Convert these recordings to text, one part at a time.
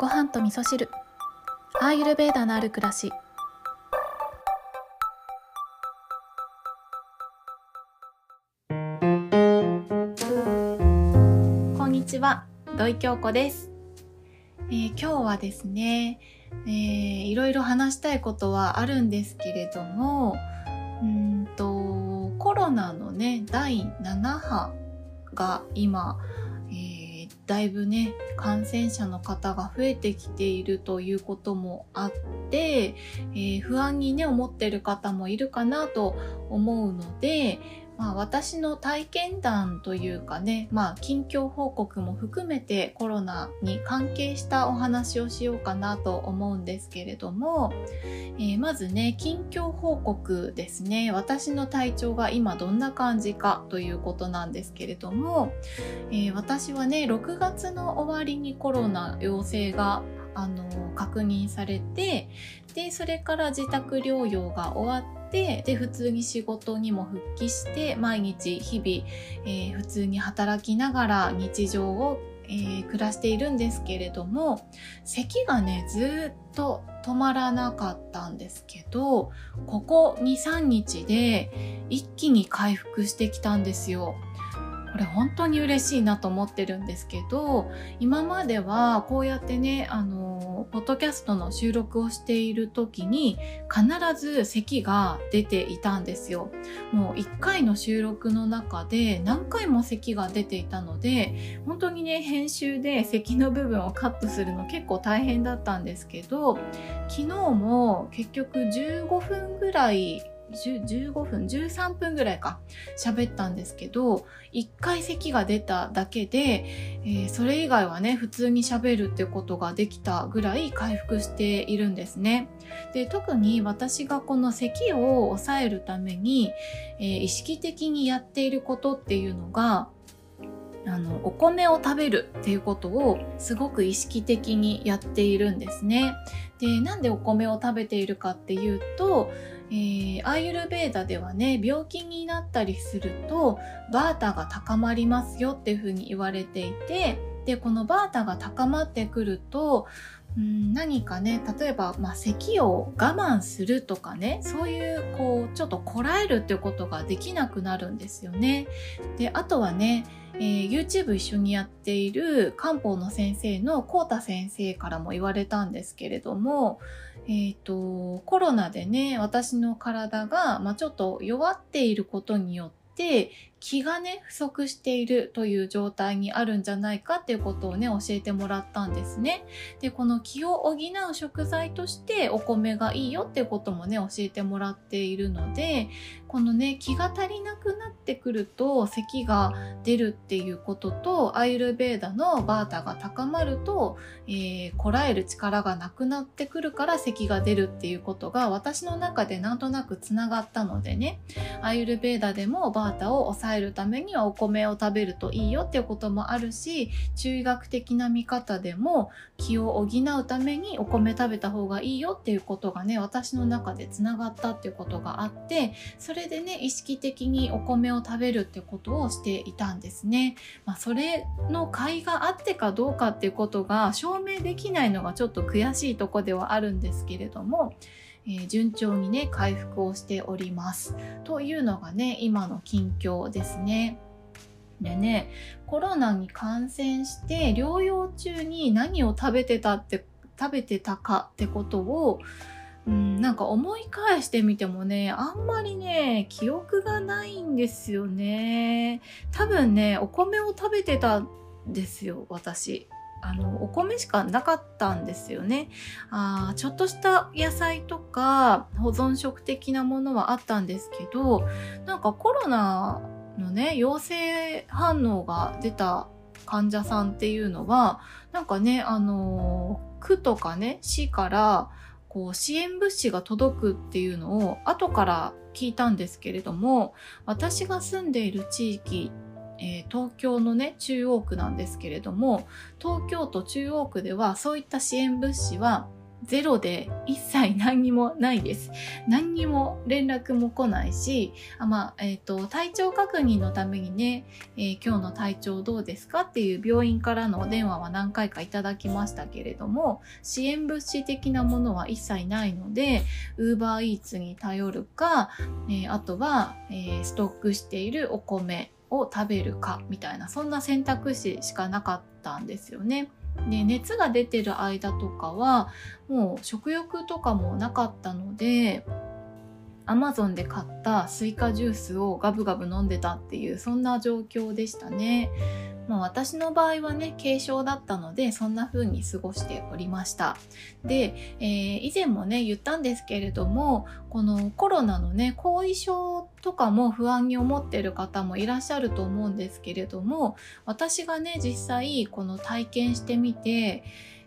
ご飯と味噌汁。アーユルベーダのある暮らし。こんにちは。土井京子です、えー今日はですね、えーいろいろ話したいことはあるんですけれどもうんとコロナのね第7波が今、だいぶね感染者の方が増えてきているということもあって、えー不安にね思ってる方もいるかなと思うので、まあ、私の体験談というかね、まあ、近況報告も含めてコロナに関係したお話をしようかなと思うんですけれども、えーまずね近況報告ですね。私の体調が今どんな感じかということなんですけれども、えー私はね6月の終わりにコロナ陽性があの確認されてでそれから自宅療養が終わってで普通に仕事にも復帰して毎日日々、えー普通に働きながら日常を、えー暮らしているんですけれども咳がねずっと止まらなかったんですけどここ23日で一気に回復してきたんですよ。これ本当に嬉しいなと思ってるんですけど今まではこうやってねあのポッドキャストの収録をしている時に必ず咳が出ていたんですよ。もう1回の収録の中で何回も咳が出ていたので本当にね編集で咳の部分をカットするの結構大変だったんですけど昨日も結局15分ぐらい15分13分ぐらいか喋ったんですけど1回咳が出ただけで、えーそれ以外はね普通に喋るってことができたぐらい回復しているんですね。で特に私がこの咳を抑えるために、えー意識的にやっていることっていうのがあのお米を食べるっていうことをすごく意識的にやっているんですね。でなんでお米を食べているかっていうと、えーアーユルベーダではね病気になったりするとバータが高まりますよっていうふうに言われていてでこのバータが高まってくるとん何かね例えば、まあ、咳を我慢するとかねそういうこうちょっとこらえるっていうことができなくなるんですよね。であとはね、えー YouTube 一緒にやっている漢方の先生のコータ先生からも言われたんですけれども、えー、とコロナでね私の体が、まあ、ちょっと弱っていることによって気がね不足しているという状態にあるんじゃないかっていうことをね教えてもらったんですね。でこの気を補う食材としてお米がいいよっていうこともね教えてもらっているのでこのね気が足りなくなってくると咳が出るっていうこととアイルベーダのバータが高まると、えーこらえる力がなくなってくるから咳が出るっていうことが私の中でなんとなくつながったのでねアイルベーダでもバータを抑えるためにはお米を食べるといいよっていうこともあるし中医学的な見方でも気を補うためにお米食べた方がいいよっていうことがね私の中でつながったっていうことがあってそれでね意識的にお米を食べるってことをしていたんですね。まあ、それの甲斐があってかどうかっていうことが証明できないのがちょっと悔しいとこではあるんですけれども、えー順調にね回復をしております。というのがね今の近況ですね。でねコロナに感染して療養中に何を食べてたって食べてたかってことをうん、なんか思い返してみてもねあんまりね記憶がないんですよね多分ねお米を食べてたんですよ私あのお米しかなかったんですよね。あちょっとした野菜とか保存食的なものはあったんですけどなんかコロナのね陽性反応が出た患者さんっていうのはなんかねあの区とかね市からこう支援物資が届くっていうのを後から聞いたんですけれども私が住んでいる地域、えー東京のね中央区なんですけれども東京都中央区ではそういった支援物資はゼロで一切何にもないです。何にも連絡も来ないし、あまあ、えっ、ー、と、体調確認のためにね、えー、今日の体調どうですかっていう病院からのお電話は何回かいただきましたけれども、支援物資的なものは一切ないので、ウーバーイーツに頼るか、えー、あとは、えストックしているお米を食べるかみたいな、そんな選択肢しかなかったんですよね。で熱が出てる間とかはもう食欲とかもなかったのでアマゾンで買ったスイカジュースをガブガブ飲んでたっていうそんな状況でしたね。まあ、私の場合はね軽症だったのでそんな風に過ごしておりました。で、えー、以前もね言ったんですけれどもこのコロナのね後遺症とかも不安に思ってる方もいらっしゃると思うんですけれども私がね実際この体験してみて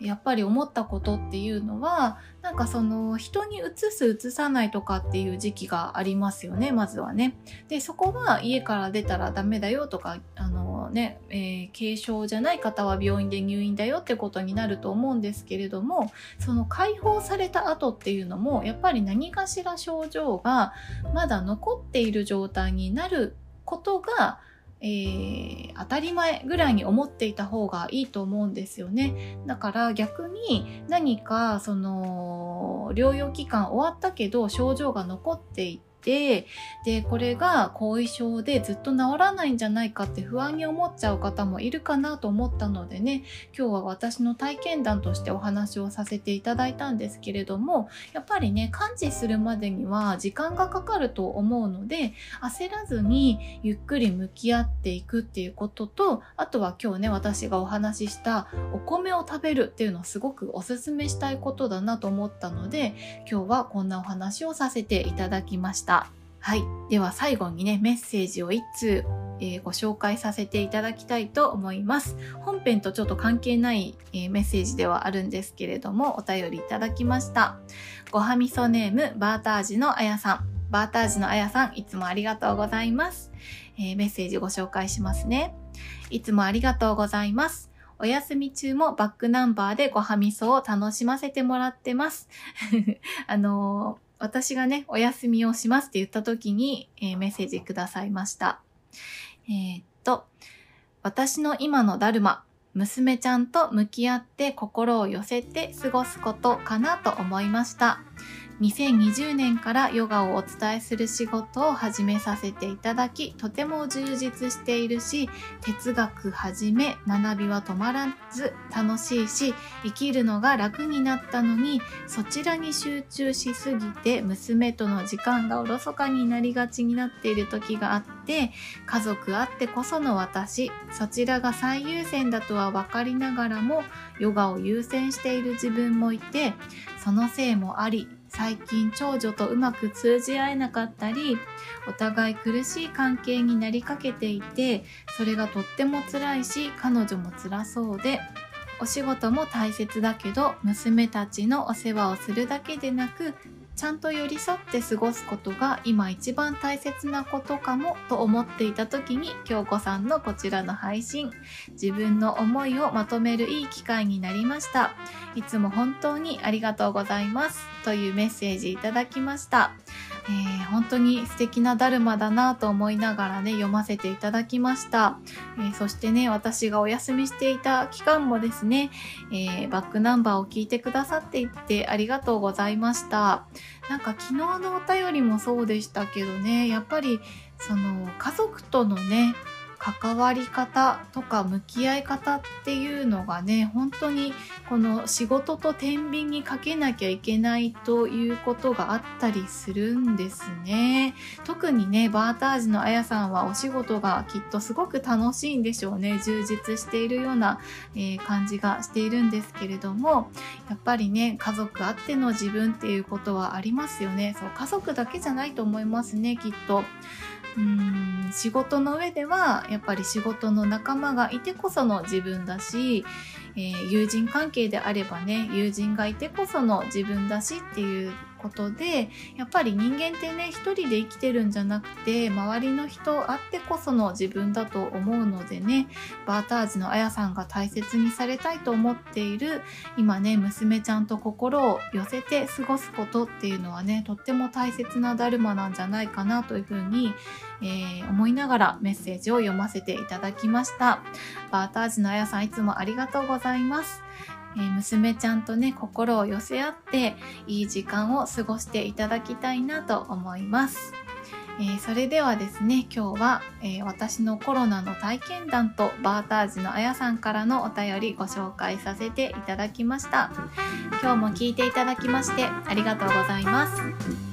やっぱり思ったことっていうのはなんかその人にうつすうつさないとかっていう時期がありますよねまずはね。でそこは家から出たらダメだよとかあのね、えー、軽症じゃない方は病院で入院だよってことになると思うんですけれどもその解放された後っていうのもやっぱり何かしら症状がまだ残っている状態になることがえー、当たり前ぐらいに思っていた方がいいと思うんですよね。だから逆に何かその療養期間終わったけど症状が残っていてでこれが後遺症でずっと治らないんじゃないかって不安に思っちゃう方もいるかなと思ったのでね今日は私の体験談としてお話をさせていただいたんですけれどもやっぱりね感知するまでには時間がかかると思うので焦らずにゆっくり向き合っていくっていうこととあとは今日ね私がお話ししたお米を食べるっていうのをすごくおすすめしたいことだなと思ったので今日はこんなお話をさせていただきました。たはい。では最後にね、メッセージを1通、えー、ご紹介させていただきたいと思います。本編とちょっと関係ない、えー、メッセージではあるんですけれども、お便りいただきました。ごはみそネーム、バータージのあやさん。バータージのあやさん、いつもありがとうございます。えー、メッセージご紹介しますね。いつもありがとうございます。お休み中もバックナンバーでごはみそを楽しませてもらってます。あのー私がね、お休みをしますって言った時に、えー、メッセージくださいました。えー、っと、私の今のダルマ、娘ちゃんと向き合って心を寄せて過ごすことかなと思いました。2020年からヨガをお伝えする仕事を始めさせていただき、とても充実しているし、哲学はじめ学びは止まらず楽しいし、生きるのが楽になったのに、そちらに集中しすぎて娘との時間がおろそかになりがちになっている時があって、家族あってこその私、そちらが最優先だとは分かりながらも、ヨガを優先している自分もいて、そのせいもあり、最近長女とうまく通じ合えなかったりお互い苦しい関係になりかけていてそれがとっても辛いし彼女も辛そうでお仕事も大切だけど娘たちのお世話をするだけでなくちゃんと寄り添って過ごすことが今一番大切なことかもと思っていた時に京子さんのこちらの配信。自分の思いをまとめるいい機会になりました。いつも本当にありがとうございますというメッセージいただきました。えー、本当に素敵なダルマだなと思いながらね読ませていただきました、えー、そしてね私がお休みしていた期間もですね、えー、バックナンバーを聞いてくださっていてありがとうございました。なんか昨日のお便りもそうでしたけどねやっぱりその家族とのね関わり方とか向き合い方っていうのがね本当にこの仕事と天秤にかけなきゃいけないということがあったりするんですね。特にねバータージのあやさんはお仕事がきっとすごく楽しいんでしょうね。充実しているような、えー、感じがしているんですけれどもやっぱりね家族あっての自分っていうことはありますよね。そう家族だけじゃないと思いますねきっと。うん仕事の上ではやっぱり仕事の仲間がいてこその自分だし、えー、友人関係であればね友人がいてこその自分だしっていうことでやっぱり人間ってね一人で生きてるんじゃなくて周りの人あってこその自分だと思うのでねバータージのあやさんが大切にされたいと思っている今ね娘ちゃんと心を寄せて過ごすことっていうのはねとっても大切なダルマなんじゃないかなというふうに、えー、思いながらメッセージを読ませていただきました。バータージのあやさんいつもありがとうございます。えー、娘ちゃんとね心を寄せ合っていい時間を過ごしていただきたいなと思います。えー、それではですね今日は、えー、私のコロナの体験談とバータージのあやさんからのお便りご紹介させていただきました今日も聞いていただきましてありがとうございます